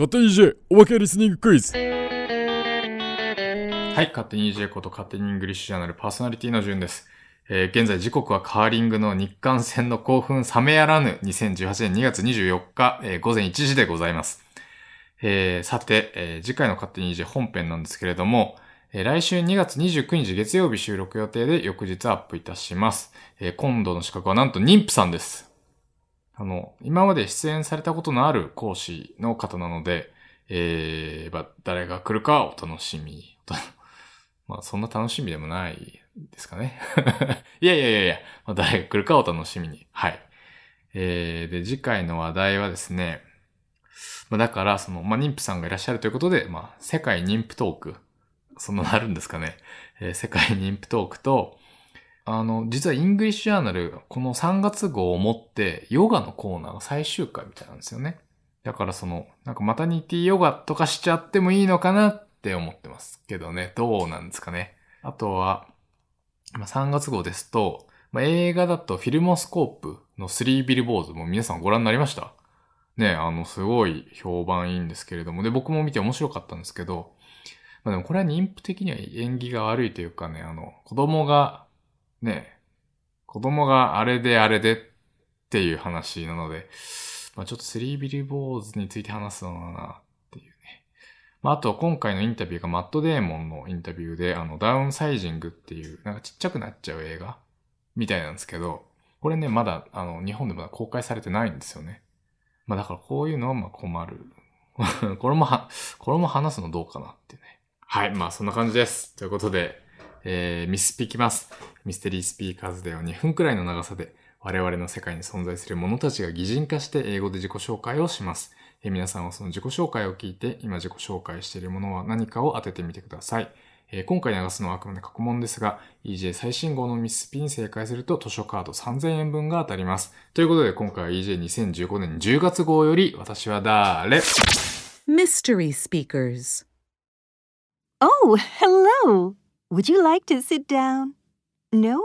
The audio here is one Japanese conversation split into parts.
勝手に DJ おまけリスニングクイズはい、勝手に EJ こと勝手にイングリッシュジャーナルパーソナリティの順です。えー現在時刻はカーリングの日韓戦の興奮冷めやらぬ2018年2月24日、えー午前1時でございます。えーさて、えー次回の勝手に EJ 本編なんですけれども、え来週2月29日月曜日収録予定で翌日アップいたします。えー今度の資格はなんと妊婦さんです。あの、今まで出演されたことのある講師の方なので、えー、ま、誰が来るかお楽しみ。まあ、そんな楽しみでもないですかね。いやいやいやいや、まあ、誰が来るかお楽しみに。はい。えー、で、次回の話題はですね、まあ、だから、その、まあ、妊婦さんがいらっしゃるということで、まあ、世界妊婦トーク、そんなのあるんですかね。えー世界妊婦トークと、あの、実はイングリッシュジャーナル、この3月号をもって、ヨガのコーナーが最終回みたいなんですよね。だからその、なんかマタニティヨガとかしちゃってもいいのかなって思ってますけどね。どうなんですかね。あとは、まあ、3月号ですと、まあ、映画だとフィルモスコープの3ビルボーズも皆さんご覧になりました？ね、あの、すごい評判いいんですけれども。で、僕も見て面白かったんですけど、まあでもこれは妊婦的には縁起が悪いというかね、あの、子供が、ね、子供があれであれでっていう話なので、まあちょっとスリービルボーズについて話すのかなっていうね。まああと今回のインタビューがマット・デーモンのインタビューで、あの、ダウンサイジングっていう、なんかちっちゃくなっちゃう映画？みたいなんですけど、これね、まだ、あの、日本でまだ公開されてないんですよね。まあだからこういうのはまあ困る。これもは、これも話すのどうかなってね。はい、まあそんな感じです。ということで、えー、ミスピきます。ミステリースピーカーズでは2分くらいの長さで我々の世界に存在する者たちが擬人化して英語で自己紹介をします。えー皆さんはその自己紹介を聞いて今自己紹介しているものは何かを当ててみてください。えー今回流すのはあくまで過去問ですが、EJ 最新号のミスピに正解すると図書カード3000円分が当たります。ということで今回は EJ2015 年10月号より私は誰？Mystery Speakers. Oh, hello. Would you like to sit down? No?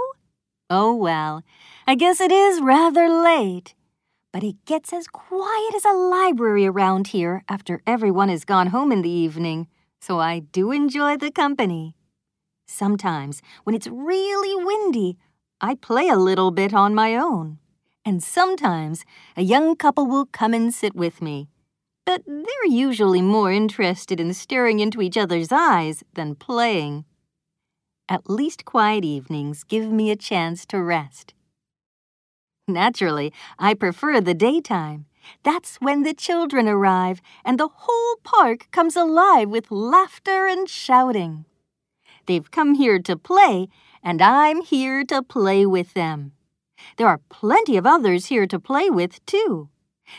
Oh, well, I guess it is rather late. But it gets as quiet as a library around here after everyone has gone home in the evening, so I do enjoy the company. Sometimes, when it's really windy, I play a little bit on my own. And sometimes, a young couple will come and sit with me. But they're usually more interested in staring into each other's eyes than playing. At least quiet evenings give me a chance to rest. Naturally, I prefer the daytime. That's when the children arrive and the whole park comes alive with laughter and shouting. They've come here to play, and I'm here to play with them. There are plenty of others here to play with, too.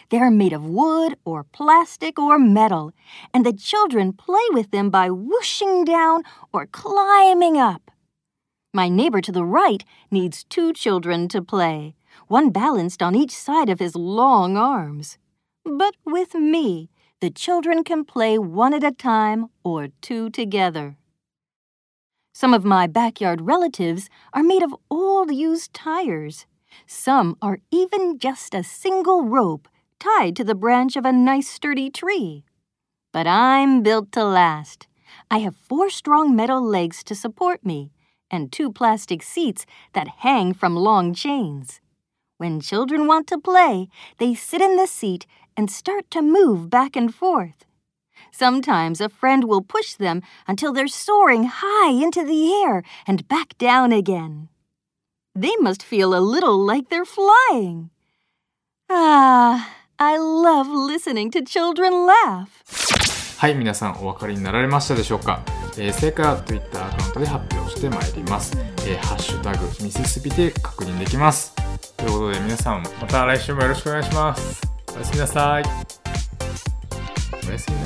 They're made of wood or plastic or metal, and the children play with them by whooshing down or climbing up. My neighbor to the right needs two children to play, one balanced on each side of his long arms. But with me, the children can play one at a time or two together. Some of my backyard relatives are made of old used tires. Some are even just a single rope tied to the branch of a nice sturdy tree. But I'm built to last. I have four strong metal legs to support me and two plastic seats that hang from long chains. When children want to play, they sit in the seat and start to move back and forth. Sometimes a friend will push them until they're soaring high into the air and back down again. They must feel a little like they're flying. Ah, I love listening to children laugh. はい、皆さんお分かりになられましたでしょうか、えー正解は Twitter アカウントで発表してまいります。えーハッシュタグミセスピで確認できます。ということで皆さんまた来週もよろしくお願いします。おやすみなさい。おやすみなさい。